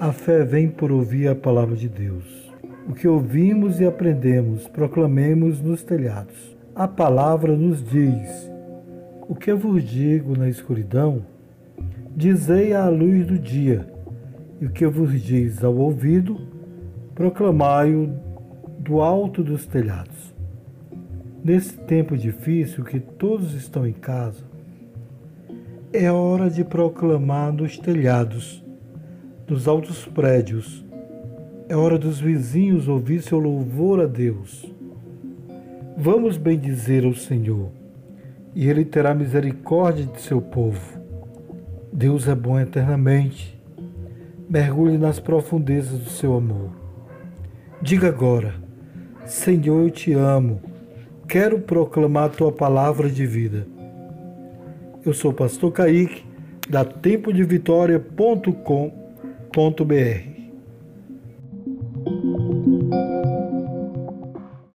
A fé vem por ouvir a palavra de Deus. O que ouvimos e aprendemos, proclamemos nos telhados. A palavra nos diz: O que eu vos digo na escuridão, dizei à luz do dia, e o que eu vos diz ao ouvido, proclamai-o do alto dos telhados. Nesse tempo difícil que todos estão em casa, é hora de proclamar nos telhados dos altos prédios. É hora dos vizinhos ouvir seu louvor a Deus. Vamos bendizer ao Senhor, e Ele terá misericórdia de seu povo. Deus é bom eternamente. Mergulhe nas profundezas do seu amor. Diga agora: Senhor, eu te amo. Quero proclamar a tua palavra de vida. Eu sou o pastor Kaique, da tempodevitória.com.br www.ecosistema.br.